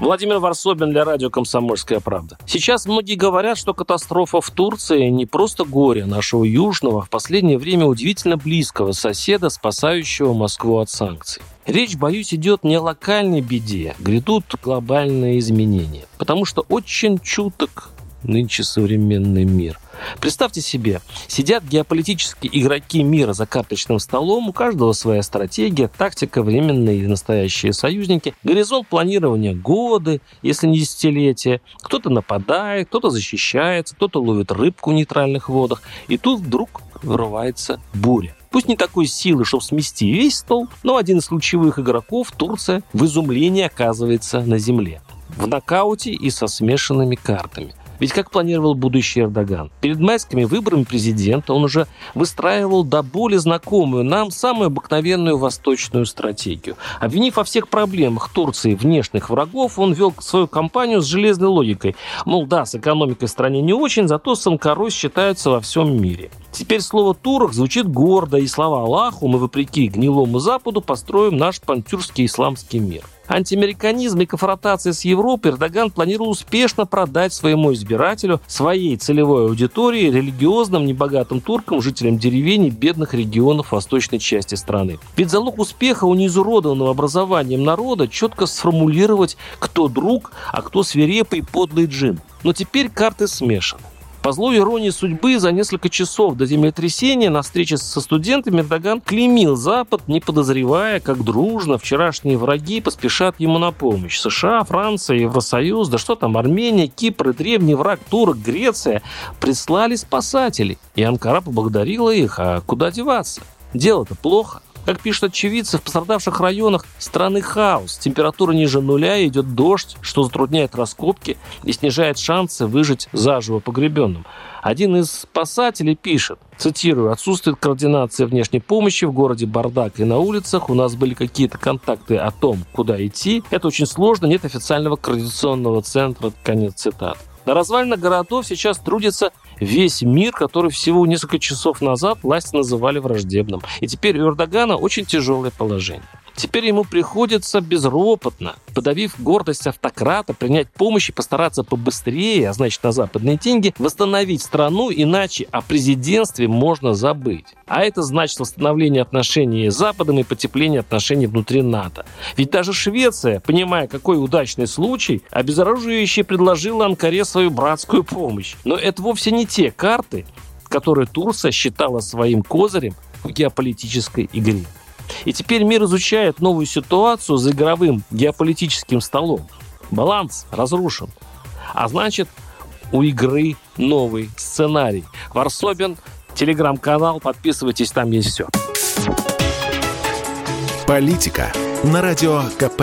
Владимир Варсобин для радио «Комсомольская правда». Сейчас многие говорят, что катастрофа в Турции не просто горе нашего южного, а в последнее время удивительно близкого соседа, спасающего Москву от санкций. Речь, боюсь, идет не о локальной беде, грядут глобальные изменения. Потому что очень чуток нынче современный мир – Представьте себе, сидят геополитические игроки мира за карточным столом, у каждого своя стратегия, тактика, временные и настоящие союзники, горизонт планирования годы, если не десятилетия. Кто-то нападает, кто-то защищается, кто-то ловит рыбку в нейтральных водах. И тут вдруг вырывается буря. Пусть не такой силы, чтобы смести весь стол, но один из ключевых игроков, Турция, в изумлении оказывается на земле. В нокауте и со смешанными картами. Ведь как планировал будущий Эрдоган? Перед майскими выборами президента он уже выстраивал до боли знакомую нам самую обыкновенную восточную стратегию. Обвинив во всех проблемах Турции внешних врагов, он вел свою кампанию с железной логикой. Мол, да, с экономикой в стране не очень, зато с Анкарой считаются во всем мире. Теперь слово «турок» звучит гордо, и слова Аллаху мы, вопреки гнилому Западу, построим наш пантюрский исламский мир. Антиамериканизм и конфронтация с Европой Эрдоган планировал успешно продать своему избирателю, своей целевой аудитории, религиозным, небогатым туркам, жителям деревень и бедных регионов восточной части страны. Ведь залог успеха у неизуродованного образованием народа четко сформулировать, кто друг, а кто свирепый подлый джин. Но теперь карты смешаны. По злой иронии судьбы, за несколько часов до землетрясения на встрече со студентами Эрдоган клеймил Запад, не подозревая, как дружно вчерашние враги поспешат ему на помощь. США, Франция, Евросоюз, да что там, Армения, Кипр и древний враг турок, Греция прислали спасателей. И Анкара поблагодарила их, а куда деваться? Дело-то плохо. Как пишут очевидцы, в пострадавших районах страны хаос. Температура ниже нуля, идет дождь, что затрудняет раскопки и снижает шансы выжить заживо погребенным. Один из спасателей пишет, цитирую, «Отсутствует координация внешней помощи, в городе бардак и на улицах, у нас были какие-то контакты о том, куда идти. Это очень сложно, нет официального координационного центра». Конец цитат. На развалинах городов сейчас трудится весь мир, который всего несколько часов назад власти называли враждебным. И теперь у Эрдогана очень тяжелое положение. Теперь ему приходится безропотно, подавив гордость автократа, принять помощь и постараться побыстрее, а значит на западные деньги, восстановить страну, иначе о президентстве можно забыть. А это значит восстановление отношений с Западом и потепление отношений внутри НАТО. Ведь даже Швеция, понимая, какой удачный случай, обезоруживающе предложила Анкаре свою братскую помощь. Но это вовсе не те карты, которые Турция считала своим козырем в геополитической игре. И теперь мир изучает новую ситуацию за игровым геополитическим столом. Баланс разрушен. А значит, у игры новый сценарий. Варсобин, телеграм-канал, подписывайтесь, там есть все. Политика на радио КП.